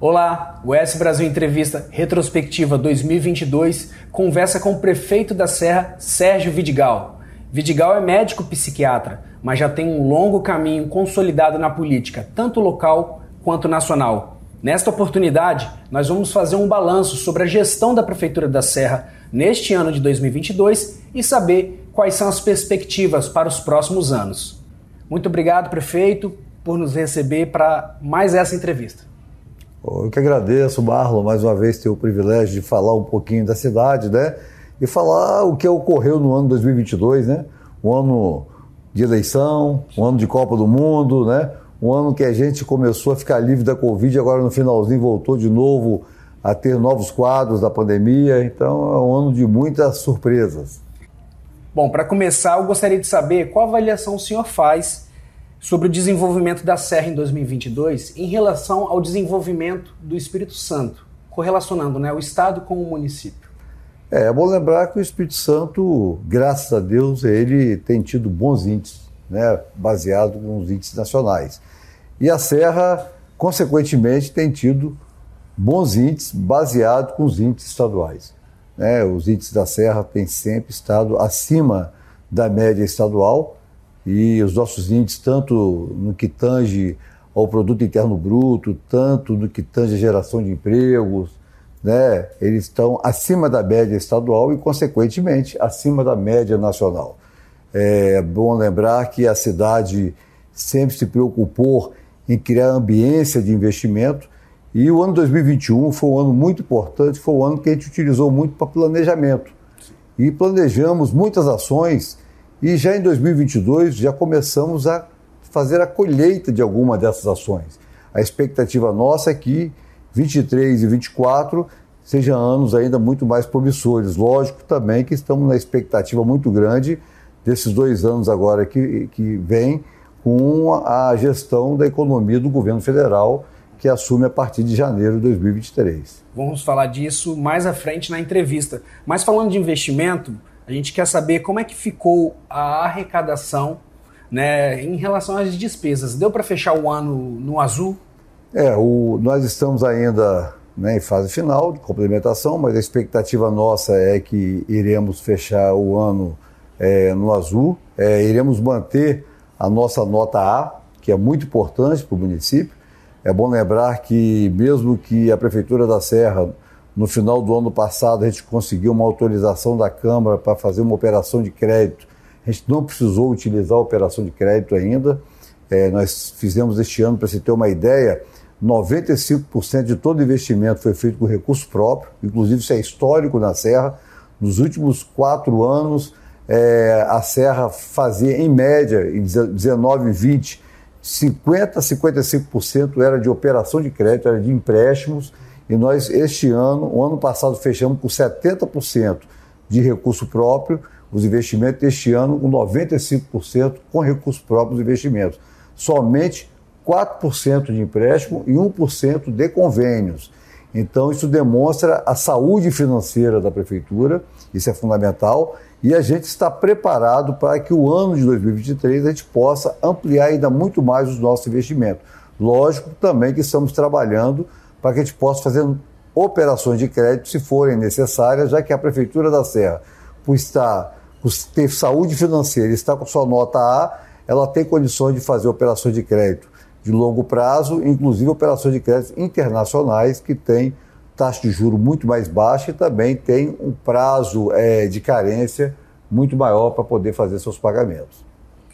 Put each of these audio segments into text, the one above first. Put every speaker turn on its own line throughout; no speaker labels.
Olá, o S Brasil Entrevista Retrospectiva 2022 conversa com o prefeito da Serra, Sérgio Vidigal. Vidigal é médico psiquiatra, mas já tem um longo caminho consolidado na política, tanto local quanto nacional. Nesta oportunidade, nós vamos fazer um balanço sobre a gestão da Prefeitura da Serra neste ano de 2022 e saber quais são as perspectivas para os próximos anos. Muito obrigado, prefeito, por nos receber para mais essa entrevista.
Eu que agradeço, Marlon, mais uma vez ter o privilégio de falar um pouquinho da cidade, né? E falar o que ocorreu no ano 2022, né? Um ano de eleição, um ano de Copa do Mundo, né? Um ano que a gente começou a ficar livre da Covid, agora no finalzinho voltou de novo a ter novos quadros da pandemia. Então é um ano de muitas surpresas.
Bom, para começar, eu gostaria de saber qual avaliação o senhor faz sobre o desenvolvimento da Serra em 2022 em relação ao desenvolvimento do Espírito Santo, correlacionando né, o Estado com o município.
É, é bom lembrar que o Espírito Santo, graças a Deus, ele tem tido bons índices, né, baseado nos índices nacionais. E a Serra, consequentemente, tem tido bons índices baseado com os índices estaduais. Né? Os índices da Serra têm sempre estado acima da média estadual e os nossos índices, tanto no que tange ao produto interno bruto, tanto no que tange a geração de empregos, né, eles estão acima da média estadual e, consequentemente, acima da média nacional. É bom lembrar que a cidade sempre se preocupou em criar ambiência de investimento e o ano 2021 foi um ano muito importante, foi um ano que a gente utilizou muito para planejamento. E planejamos muitas ações e já em 2022 já começamos a fazer a colheita de alguma dessas ações. A expectativa nossa é que 23 e 24 sejam anos ainda muito mais promissores. Lógico também que estamos na expectativa muito grande desses dois anos agora que, que vem com a gestão da economia do governo federal que assume a partir de janeiro de 2023.
Vamos falar disso mais à frente na entrevista. Mas falando de investimento, a gente quer saber como é que ficou a arrecadação né, em relação às despesas. Deu para fechar o ano no azul?
É, o, nós estamos ainda né, em fase final de complementação, mas a expectativa nossa é que iremos fechar o ano é, no azul. É, iremos manter a nossa nota A, que é muito importante para o município. É bom lembrar que, mesmo que a Prefeitura da Serra no final do ano passado, a gente conseguiu uma autorização da Câmara para fazer uma operação de crédito. A gente não precisou utilizar a operação de crédito ainda. É, nós fizemos este ano, para você ter uma ideia, 95% de todo investimento foi feito com recurso próprio, inclusive isso é histórico na Serra. Nos últimos quatro anos, é, a Serra fazia, em média, em 19 e 20, 50% a 55% era de operação de crédito, era de empréstimos, e nós, este ano, o ano passado, fechamos com 70% de recurso próprio, os investimentos este ano com 95% com recurso próprio dos investimentos. Somente 4% de empréstimo e 1% de convênios. Então, isso demonstra a saúde financeira da prefeitura, isso é fundamental, e a gente está preparado para que o ano de 2023 a gente possa ampliar ainda muito mais os nossos investimentos. Lógico também que estamos trabalhando para que a gente possa fazer operações de crédito se forem necessárias, já que a Prefeitura da Serra, por estar, por ter saúde financeira, está com sua nota A, ela tem condições de fazer operações de crédito de longo prazo, inclusive operações de crédito internacionais que têm taxa de juro muito mais baixa e também tem um prazo é, de carência muito maior para poder fazer seus pagamentos.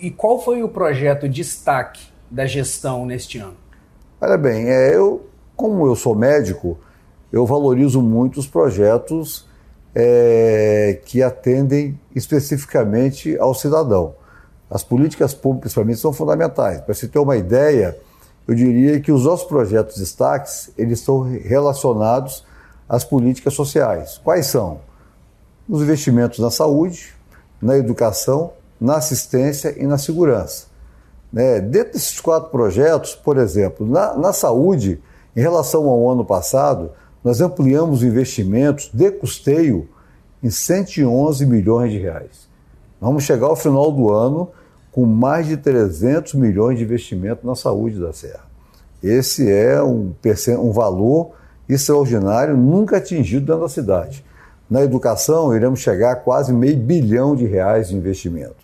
E qual foi o projeto destaque da gestão neste ano?
Olha bem, é, eu como eu sou médico, eu valorizo muito os projetos é, que atendem especificamente ao cidadão. As políticas públicas, para mim, são fundamentais. Para você ter uma ideia, eu diria que os nossos projetos destaques, eles estão relacionados às políticas sociais. Quais são? Os investimentos na saúde, na educação, na assistência e na segurança. Né? Dentro desses quatro projetos, por exemplo, na, na saúde, em relação ao ano passado, nós ampliamos investimentos de custeio em 111 milhões de reais. Vamos chegar ao final do ano com mais de 300 milhões de investimento na saúde da Serra. Esse é um, um valor extraordinário, nunca atingido dentro da cidade. Na educação, iremos chegar a quase meio bilhão de reais de investimento.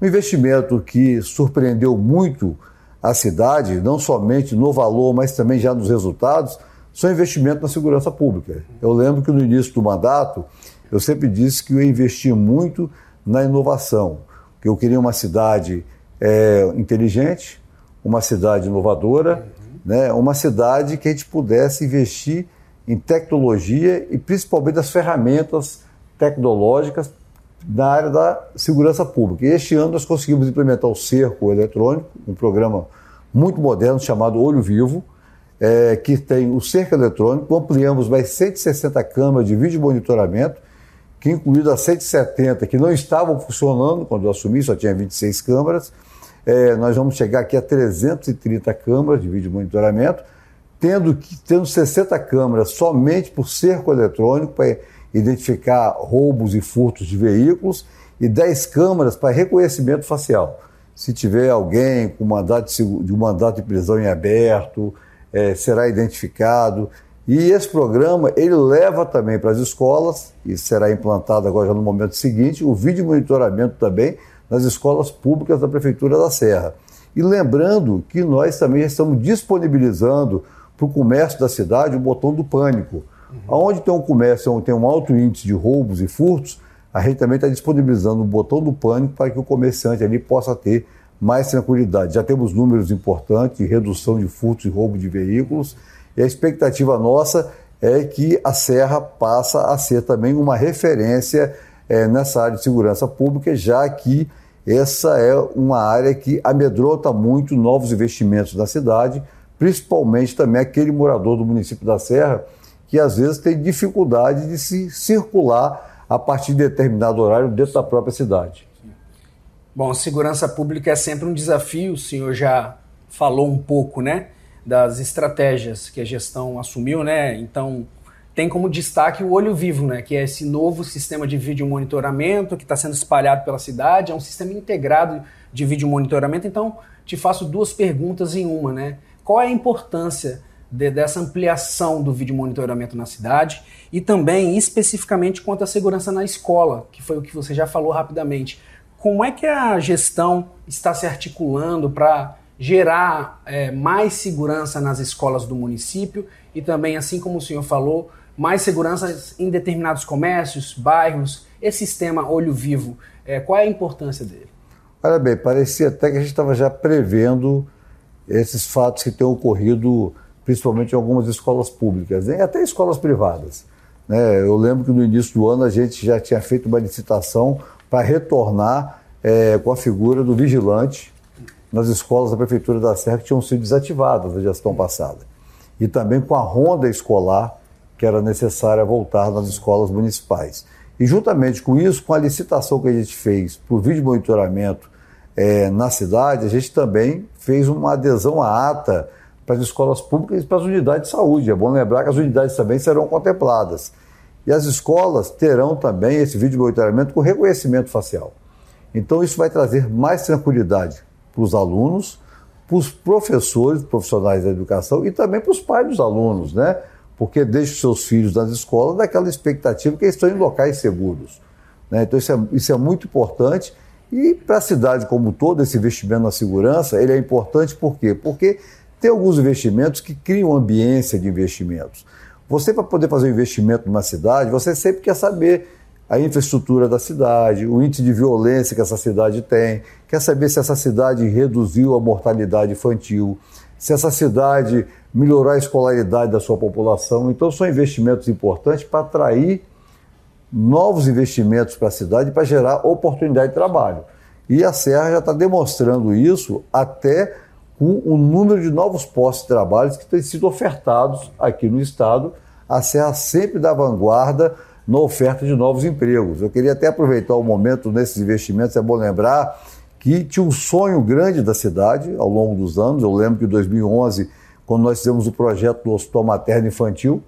Um investimento que surpreendeu muito a cidade, não somente no valor, mas também já nos resultados, são investimentos na segurança pública. Eu lembro que no início do mandato, eu sempre disse que eu investi muito na inovação, que eu queria uma cidade é, inteligente, uma cidade inovadora, uhum. né, uma cidade que a gente pudesse investir em tecnologia e principalmente as ferramentas tecnológicas na área da segurança pública. E este ano nós conseguimos implementar o cerco eletrônico, um programa muito moderno chamado Olho Vivo, é, que tem o cerco eletrônico, ampliamos mais 160 câmeras de vídeo monitoramento, que incluído as 170 que não estavam funcionando quando eu assumi, só tinha 26 câmeras, é, nós vamos chegar aqui a 330 câmeras de vídeo monitoramento, tendo, tendo 60 câmeras somente por cerco eletrônico para identificar roubos e furtos de veículos e 10 câmeras para reconhecimento facial. Se tiver alguém com mandato de, um mandato de prisão em aberto, é, será identificado. E esse programa ele leva também para as escolas, e será implantado agora já no momento seguinte, o vídeo monitoramento também nas escolas públicas da Prefeitura da Serra. E lembrando que nós também estamos disponibilizando para o comércio da cidade o botão do pânico. Onde tem um comércio onde tem um alto índice de roubos e furtos, a gente também está disponibilizando o botão do pânico para que o comerciante ali possa ter mais tranquilidade. Já temos números importantes de redução de furtos e roubo de veículos e a expectativa nossa é que a Serra passa a ser também uma referência é, nessa área de segurança pública, já que essa é uma área que amedronta muito novos investimentos na cidade, principalmente também aquele morador do município da Serra que às vezes tem dificuldade de se circular a partir de determinado horário dentro da própria cidade.
Bom, segurança pública é sempre um desafio, o senhor já falou um pouco, né, das estratégias que a gestão assumiu, né? Então, tem como destaque o Olho Vivo, né, que é esse novo sistema de vídeo monitoramento que está sendo espalhado pela cidade, é um sistema integrado de vídeo monitoramento. Então, te faço duas perguntas em uma, né? Qual é a importância de, dessa ampliação do vídeo monitoramento na cidade e também especificamente quanto à segurança na escola, que foi o que você já falou rapidamente. Como é que a gestão está se articulando para gerar é, mais segurança nas escolas do município e também, assim como o senhor falou, mais segurança em determinados comércios, bairros, esse sistema olho vivo, é, qual é a importância dele?
Olha bem, parecia até que a gente estava já prevendo esses fatos que têm ocorrido principalmente em algumas escolas públicas, e até escolas privadas. Né? Eu lembro que no início do ano a gente já tinha feito uma licitação para retornar é, com a figura do vigilante nas escolas da Prefeitura da Serra que tinham sido desativadas na gestão passada. E também com a ronda escolar que era necessária voltar nas escolas municipais. E juntamente com isso, com a licitação que a gente fez para o vídeo monitoramento é, na cidade, a gente também fez uma adesão à ata para as escolas públicas e para as unidades de saúde. É bom lembrar que as unidades também serão contempladas. E as escolas terão também esse vídeo monitoramento com reconhecimento facial. Então, isso vai trazer mais tranquilidade para os alunos, para os professores, profissionais da educação e também para os pais dos alunos, né? Porque deixa os seus filhos nas escolas daquela expectativa que eles estão em locais seguros. Né? Então, isso é, isso é muito importante. E para a cidade como todo, esse investimento na segurança, ele é importante por quê? Porque tem alguns investimentos que criam ambiência de investimentos. Você, para poder fazer um investimento numa cidade, você sempre quer saber a infraestrutura da cidade, o índice de violência que essa cidade tem, quer saber se essa cidade reduziu a mortalidade infantil, se essa cidade melhorou a escolaridade da sua população. Então, são investimentos importantes para atrair novos investimentos para a cidade para gerar oportunidade de trabalho. E a Serra já está demonstrando isso até com o número de novos postos de trabalho que têm sido ofertados aqui no Estado. A Serra sempre da vanguarda na oferta de novos empregos. Eu queria até aproveitar o momento nesses investimentos, é bom lembrar que tinha um sonho grande da cidade ao longo dos anos. Eu lembro que em 2011, quando nós fizemos o projeto do Hospital Materno Infantil,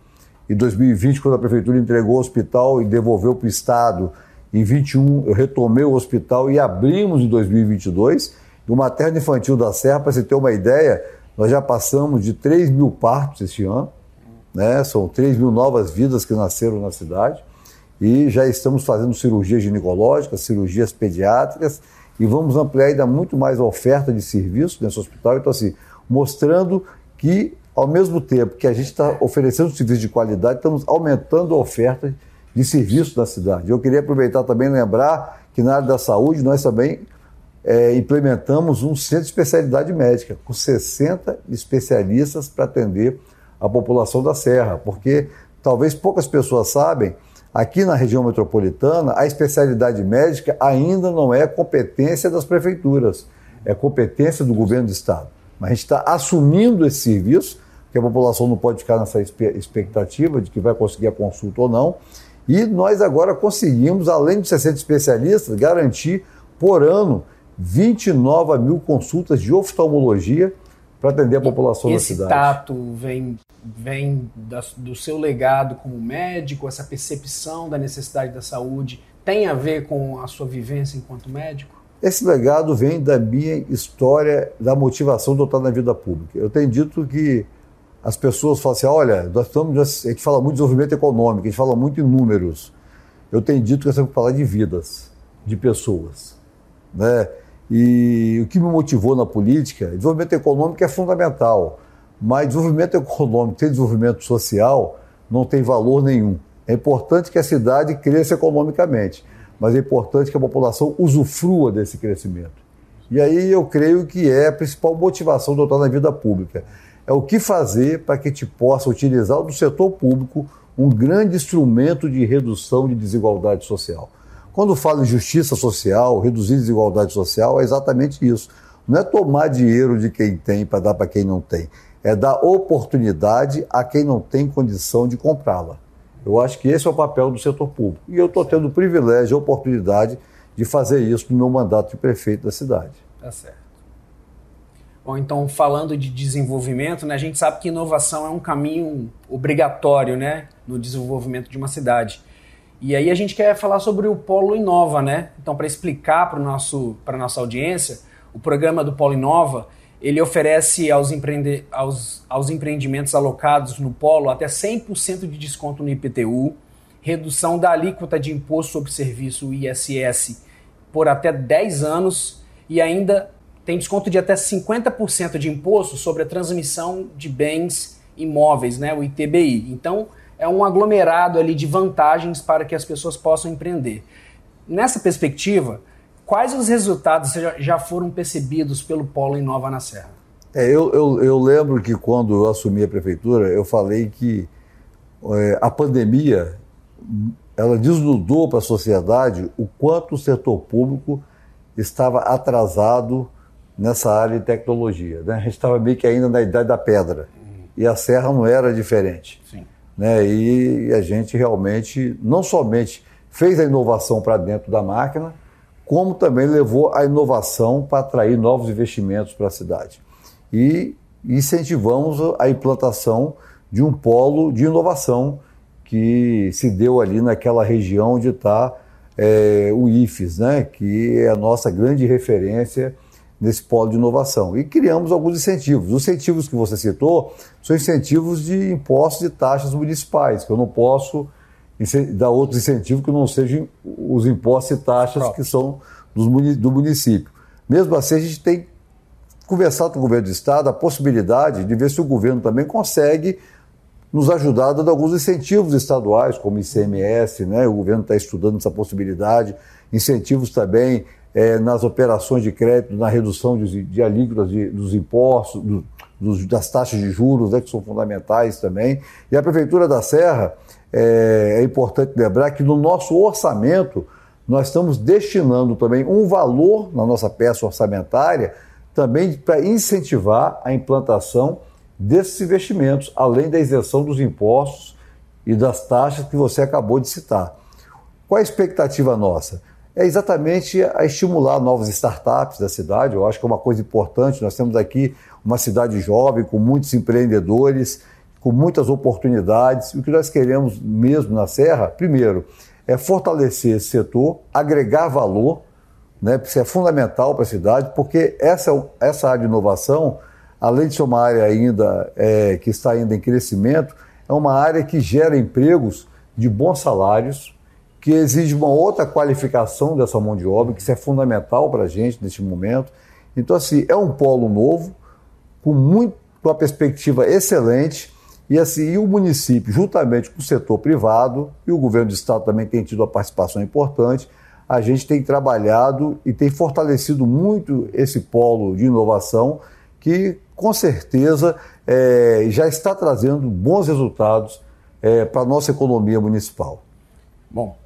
em 2020, quando a Prefeitura entregou o hospital e devolveu para o Estado, em 21 eu retomei o hospital e abrimos em 2022 o Materno Infantil da Serra, para você ter uma ideia, Nós já passamos de 3 mil partos este ano, né? são 3 mil novas vidas que nasceram na cidade, e já estamos fazendo cirurgias ginecológicas, cirurgias pediátricas, e vamos ampliar ainda muito mais a oferta de serviços nesse hospital. Então, assim, mostrando que, ao mesmo tempo que a gente está oferecendo serviço de qualidade, estamos aumentando a oferta de serviços da cidade. Eu queria aproveitar também e lembrar que na área da saúde nós também é, implementamos um centro de especialidade médica, com 60 especialistas para atender a população da Serra, porque talvez poucas pessoas sabem, aqui na região metropolitana, a especialidade médica ainda não é competência das prefeituras, é competência do governo do Estado. Mas a gente está assumindo esse serviço, que a população não pode ficar nessa expectativa de que vai conseguir a consulta ou não. E nós agora conseguimos, além de 60 especialistas, garantir por ano 29 mil consultas de oftalmologia para atender a população
Esse
da
cidade. Esse tato vem, vem da, do seu legado como médico, essa percepção da necessidade da saúde, tem a ver com a sua vivência enquanto médico?
Esse legado vem da minha história, da motivação de eu estar na vida pública. Eu tenho dito que as pessoas falam assim: olha, nós estamos, a gente fala muito de desenvolvimento econômico, a gente fala muito em números. Eu tenho dito que nós temos que falar de vidas, de pessoas. Né? E o que me motivou na política, desenvolvimento econômico é fundamental, mas desenvolvimento econômico sem desenvolvimento social não tem valor nenhum. É importante que a cidade cresça economicamente, mas é importante que a população usufrua desse crescimento. E aí eu creio que é a principal motivação de eu estar na vida pública. É o que fazer para que a gente possa utilizar do setor público um grande instrumento de redução de desigualdade social. Quando falo em justiça social, reduzir desigualdade social, é exatamente isso. Não é tomar dinheiro de quem tem para dar para quem não tem. É dar oportunidade a quem não tem condição de comprá-la. Eu acho que esse é o papel do setor público. E eu estou tendo o privilégio, a oportunidade de fazer isso no meu mandato de prefeito da cidade.
Tá certo. Bom, então, falando de desenvolvimento, né, a gente sabe que inovação é um caminho obrigatório né, no desenvolvimento de uma cidade. E aí a gente quer falar sobre o Polo Inova, né? Então, para explicar para a nossa audiência, o programa do Polo Inova ele oferece aos, empreende aos, aos empreendimentos alocados no polo até 100% de desconto no IPTU, redução da alíquota de imposto sobre serviço ISS por até 10 anos e ainda tem desconto de até 50% de imposto sobre a transmissão de bens imóveis, né, o ITBI. Então, é um aglomerado ali de vantagens para que as pessoas possam empreender. Nessa perspectiva, Quais os resultados já foram percebidos pelo Polo Inova na Serra?
É, eu, eu, eu, lembro que quando eu assumi a prefeitura, eu falei que é, a pandemia ela desnudou para a sociedade o quanto o setor público estava atrasado nessa área de tecnologia. Né? A gente estava meio que ainda na idade da pedra e a Serra não era diferente. Sim. Né? E a gente realmente não somente fez a inovação para dentro da máquina, como também levou a inovação para atrair novos investimentos para a cidade. E incentivamos a implantação de um polo de inovação que se deu ali naquela região onde está é, o IFES, né, que é a nossa grande referência nesse polo de inovação. E criamos alguns incentivos. Os incentivos que você citou são incentivos de impostos e taxas municipais, que eu não posso dar outros incentivos que não sejam os impostos e taxas que são do município. Mesmo assim, a gente tem conversado com o governo do Estado a possibilidade de ver se o governo também consegue nos ajudar dando alguns incentivos estaduais, como ICMS, né? o governo está estudando essa possibilidade, incentivos também é, nas operações de crédito, na redução de, de alíquotas de, dos impostos, do, dos, das taxas de juros, né, que são fundamentais também. E a Prefeitura da Serra, é, é importante lembrar que no nosso orçamento nós estamos destinando também um valor na nossa peça orçamentária também para incentivar a implantação desses investimentos, além da isenção dos impostos e das taxas que você acabou de citar. Qual a expectativa nossa? É exatamente a estimular novas startups da cidade. Eu acho que é uma coisa importante. Nós temos aqui uma cidade jovem, com muitos empreendedores, com muitas oportunidades. O que nós queremos mesmo na Serra, primeiro, é fortalecer esse setor, agregar valor, né, isso é fundamental para a cidade, porque essa, essa área de inovação, além de ser uma área ainda é, que está ainda em crescimento, é uma área que gera empregos de bons salários, que exige uma outra qualificação dessa mão de obra, que isso é fundamental para a gente neste momento. Então, assim, é um polo novo, com, muito, uma perspectiva excelente, e assim, e o município, juntamente com o setor privado, e o governo do estado também tem tido uma participação importante, a gente tem trabalhado e tem fortalecido muito esse polo de inovação, que com certeza é, já está trazendo bons resultados é, para a nossa economia municipal.
Bom,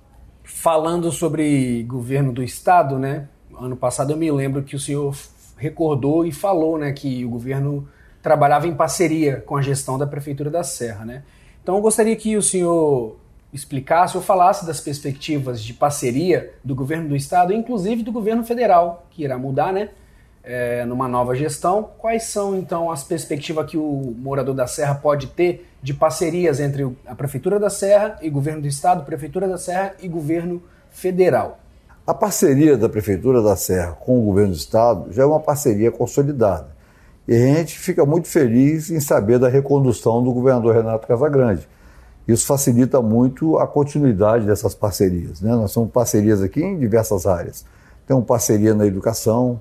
falando sobre governo do estado, né? Ano passado eu me lembro que o senhor recordou e falou, né, que o governo trabalhava em parceria com a gestão da prefeitura da Serra, né? Então eu gostaria que o senhor explicasse ou falasse das perspectivas de parceria do governo do estado, inclusive do governo federal, que irá mudar, né? é, numa nova gestão. Quais são, então, as perspectivas que o morador da Serra pode ter de parcerias entre a Prefeitura da Serra e governo do Estado, Prefeitura da Serra e governo federal?
A parceria da Prefeitura da Serra com o governo do Estado já é uma parceria consolidada. E a gente fica muito feliz em saber da recondução do governador Renato Casagrande. Isso facilita muito a continuidade dessas parcerias. Né? Nós temos parcerias aqui em diversas áreas. Temos parceria na educação,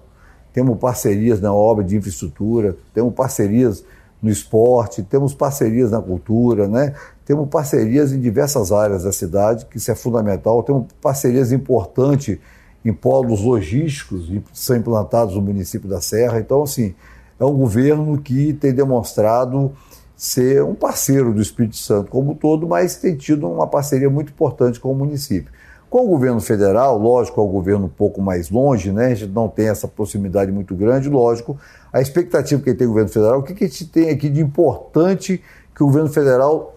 temos parcerias na obra de infraestrutura, temos parcerias no esporte, temos parcerias na cultura, né? temos parcerias em diversas áreas da cidade, que isso é fundamental, temos parcerias importantes em polos logísticos que são implantados no município da Serra. Então, assim, é um governo que tem demonstrado ser um parceiro do Espírito Santo como um todo, mas tem tido uma parceria muito importante com o município. Com o governo federal, lógico, é o governo um pouco mais longe, né? a gente não tem essa proximidade muito grande, lógico. A expectativa que tem o governo federal, o que, que a gente tem aqui de importante que o governo federal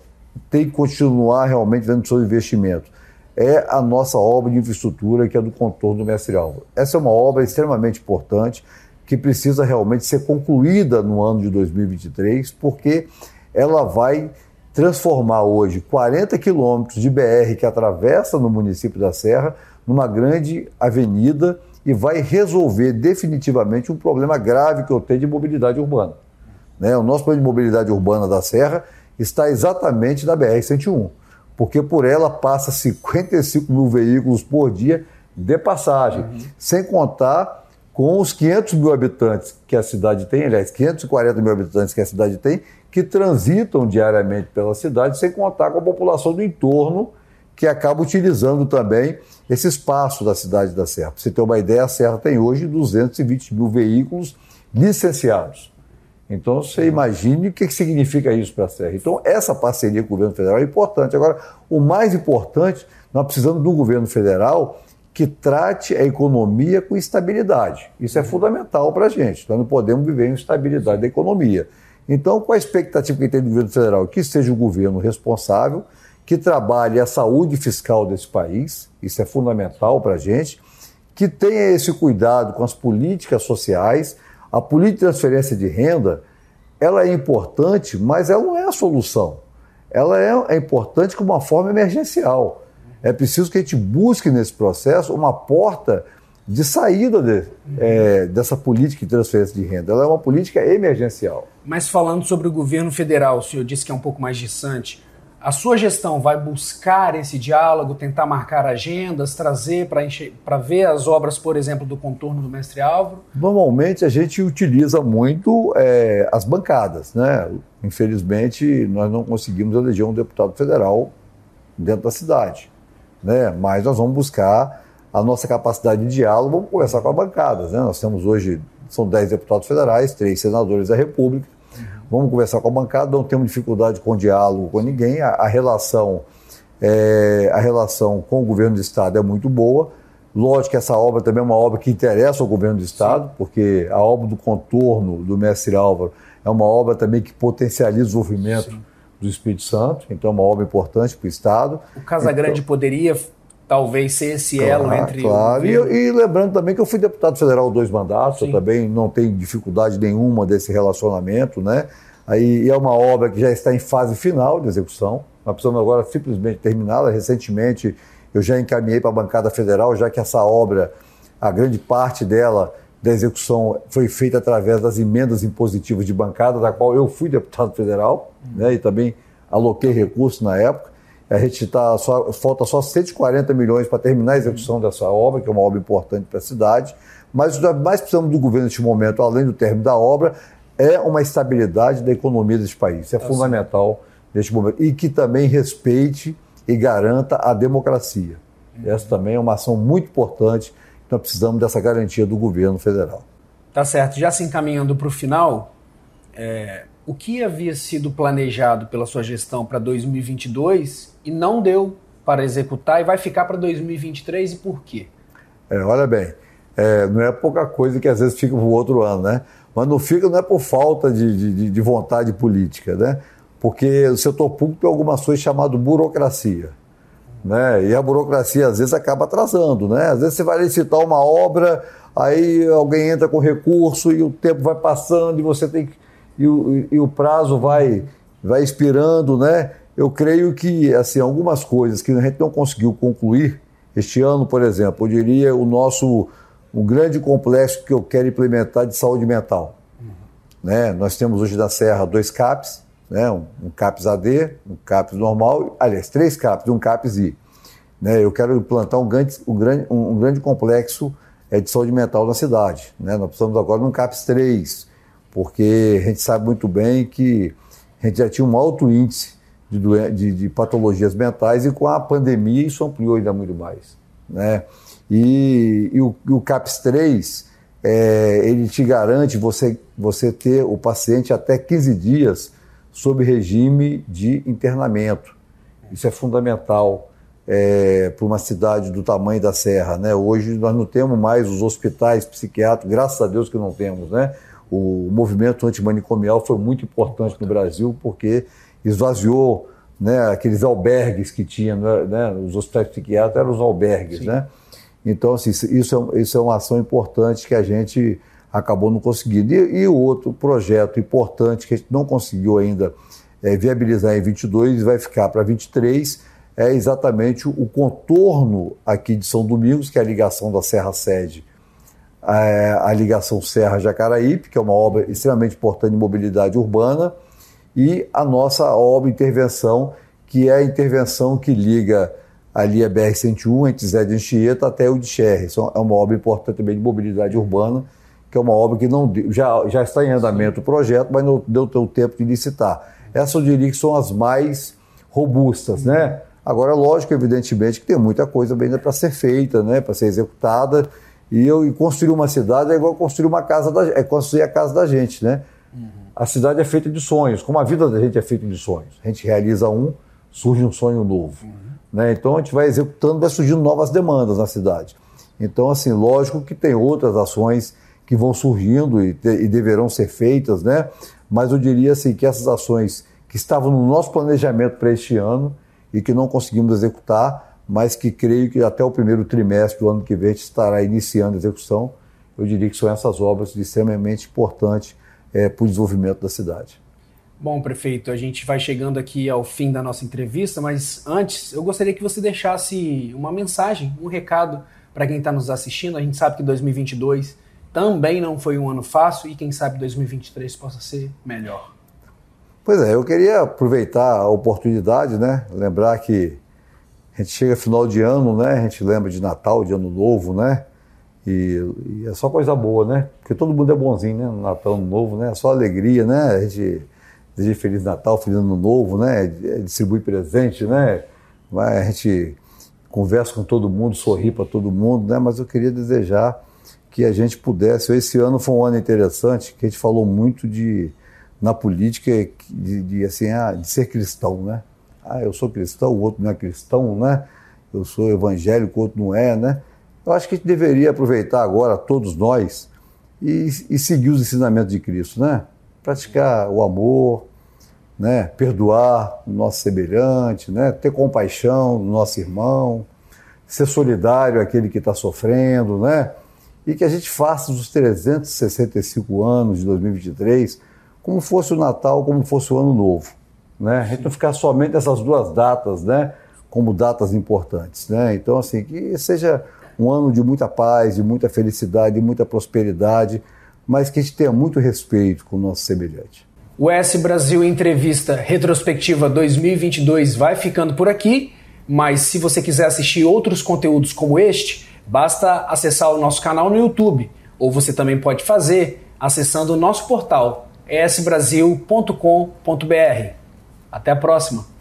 tem que continuar realmente dando seu investimento? É a nossa obra de infraestrutura, que é do contorno do Mestre Álvaro. Essa é uma obra extremamente importante, que precisa realmente ser concluída no ano de 2023, porque ela vai transformar hoje 40 quilômetros de BR que atravessa no município da Serra numa grande avenida e vai resolver definitivamente um problema grave que eu tenho de mobilidade urbana. Né? O nosso problema de mobilidade urbana da Serra está exatamente na BR-101, porque por ela passa 55 mil veículos por dia de passagem, uhum. sem contar com os 500 mil habitantes que a cidade tem, aliás, 540 mil habitantes que a cidade tem, que transitam diariamente pela cidade, sem contar com a população do entorno, que acaba utilizando também esse espaço da cidade da Serra. Para você ter uma ideia, a Serra tem hoje 220 mil veículos licenciados. Então, você imagine o que significa isso para a Serra. Então, essa parceria com o governo federal é importante. Agora, o mais importante, nós precisamos um governo federal que trate a economia com estabilidade. Isso é fundamental para a gente. Nós não podemos viver em estabilidade da economia. Então, qual a expectativa que tem do governo federal? Que seja o governo responsável, que trabalhe a saúde fiscal desse país, isso é fundamental para a gente, que tenha esse cuidado com as políticas sociais. A política de transferência de renda, ela é importante, mas ela não é a solução. Ela é, é importante como uma forma emergencial. É preciso que a gente busque nesse processo uma porta de saída de, é, dessa política de transferência de renda. Ela é uma política emergencial.
Mas falando sobre o governo federal, o senhor disse que é um pouco mais distante. A sua gestão vai buscar esse diálogo, tentar marcar agendas, trazer para ver as obras, por exemplo, do contorno do Mestre Álvaro?
Normalmente a gente utiliza muito é, as bancadas. Né? Infelizmente, nós não conseguimos eleger um deputado federal dentro da cidade. Né? Mas nós vamos buscar a nossa capacidade de diálogo, vamos conversar com as bancadas. Né? Nós temos hoje, são 10 deputados federais, três senadores da República. Vamos conversar com a bancada, não temos dificuldade com diálogo com ninguém. A, a relação, é, a relação com o governo do Estado é muito boa. Lógico que essa obra também é uma obra que interessa ao governo do Estado, Sim. porque a obra do contorno do Mestre Álvaro é uma obra também que potencializa o desenvolvimento Sim. Do Espírito Santo, então é uma obra importante para o Estado.
O Casagrande então, poderia talvez ser esse elo claro, entre
claro. O... E, e, lembrando também que eu fui deputado federal dois mandatos, Sim. eu também não tenho dificuldade nenhuma desse relacionamento, né? Aí é uma obra que já está em fase final de execução. Nós precisamos agora simplesmente terminá-la. Recentemente eu já encaminhei para a bancada federal, já que essa obra, a grande parte dela da execução foi feita através das emendas impositivas de bancada, da qual eu fui deputado federal, né, e também aloquei recursos na época. A gente está só falta só 140 milhões para terminar a execução dessa obra, que é uma obra importante para a cidade. Mas o que mais precisamos do governo neste momento, além do término da obra, é uma estabilidade da economia desse país. Isso é tá fundamental neste momento. E que também respeite e garanta a democracia. Uhum. Essa também é uma ação muito importante. Nós precisamos dessa garantia do governo federal.
Tá certo. Já se encaminhando para o final, é, o que havia sido planejado pela sua gestão para 2022 e não deu para executar e vai ficar para 2023 e por quê?
É, olha bem, é, não é pouca coisa que às vezes fica para o outro ano, né? Mas não fica não é por falta de, de, de vontade política, né? Porque o setor público tem algumas coisas chamadas burocracia. Né? E a burocracia às vezes acaba atrasando, né? Às vezes você vai licitar uma obra, aí alguém entra com recurso e o tempo vai passando e você tem que e o, e o prazo vai, vai expirando, né? Eu creio que, assim, algumas coisas que a gente não conseguiu concluir este ano, por exemplo, eu diria o nosso um grande complexo que eu quero implementar de saúde mental. Uhum. Né? Nós temos hoje na Serra dois CAPs, né? um, um CAPS AD, um CAPS normal, aliás, três CAPs um CAPS I. Né? Eu quero implantar um grande, um grande, um grande complexo é, de saúde mental na cidade. Né? Nós precisamos agora de um CAPS 3, porque a gente sabe muito bem que a gente já tinha um alto índice de, de, de patologias mentais e com a pandemia isso ampliou ainda muito mais. Né? E, e, o, e o CAPS 3, é, ele te garante você, você ter o paciente até 15 dias sob regime de internamento. Isso é fundamental é, para uma cidade do tamanho da Serra. Né? Hoje nós não temos mais os hospitais psiquiátricos, graças a Deus que não temos. Né? o movimento antimanicomial foi muito importante no Brasil porque esvaziou né, aqueles albergues que tinha, né, né os hospitais psiquiátricos eram os albergues, né? Então, assim, isso é, isso é uma ação importante que a gente acabou não conseguindo. E, e outro projeto importante que a gente não conseguiu ainda é, viabilizar em 22 e vai ficar para 23 é exatamente o contorno aqui de São Domingos, que é a ligação da Serra Sede a, a ligação Serra-Jacaraípe, que é uma obra extremamente importante de mobilidade urbana, e a nossa obra intervenção, que é a intervenção que liga ali a BR-101, entre Zé de Anchieta até o de Cherry. É uma obra importante também de mobilidade urbana, que é uma obra que não já, já está em andamento o projeto, mas não deu o tempo de licitar. Essas eu diria que são as mais robustas, né? Agora, lógico, evidentemente, que tem muita coisa ainda para ser feita, né? para ser executada, e eu e construir uma cidade é igual construir uma casa da, é construir a casa da gente, né? Uhum. A cidade é feita de sonhos, como a vida da gente é feita de sonhos. A gente realiza um, surge um sonho novo. Uhum. Né? Então a gente vai executando, vai surgindo novas demandas na cidade. Então, assim, lógico que tem outras ações que vão surgindo e, te, e deverão ser feitas, né? Mas eu diria assim que essas ações que estavam no nosso planejamento para este ano e que não conseguimos executar, mas que creio que até o primeiro trimestre do ano que vem estará iniciando a execução. Eu diria que são essas obras de extremamente importantes é, para o desenvolvimento da cidade.
Bom, prefeito, a gente vai chegando aqui ao fim da nossa entrevista, mas antes eu gostaria que você deixasse uma mensagem, um recado para quem está nos assistindo. A gente sabe que 2022 também não foi um ano fácil e quem sabe 2023 possa ser melhor.
Pois é, eu queria aproveitar a oportunidade, né? Lembrar que a gente chega final de ano, né? A gente lembra de Natal, de Ano Novo, né? E, e, é só coisa boa, né? Porque todo mundo é bonzinho, né? No Natal, Ano Novo, né? É só alegria, né? A gente deseja Feliz Natal, Feliz Ano Novo, né? Distribui presente, né? A gente conversa com todo mundo, sorri para todo mundo, né? Mas eu queria desejar que a gente pudesse. Esse ano foi um ano interessante, que a gente falou muito de na política de, de assim, ah, de ser cristão, né? ah, eu sou cristão, o outro não é cristão, né? Eu sou evangélico, o outro não é, né? Eu acho que a gente deveria aproveitar agora, todos nós, e, e seguir os ensinamentos de Cristo, né? Praticar o amor, né? Perdoar o nosso semelhante, né? Ter compaixão do nosso irmão, ser solidário àquele que está sofrendo, né? E que a gente faça os 365 anos de 2023 como fosse o Natal, como fosse o Ano Novo né? A gente não ficar somente essas duas datas, né? Como datas importantes, né? Então, assim, que seja um ano de muita paz, de muita felicidade, de muita prosperidade, mas que a gente tenha muito respeito com o nosso semelhante.
O S Brasil Entrevista Retrospectiva 2022 vai ficando por aqui, mas se você quiser assistir outros conteúdos como este, basta acessar o nosso canal no YouTube, ou você também pode fazer acessando o nosso portal esbrasil.com.br. Até a próxima!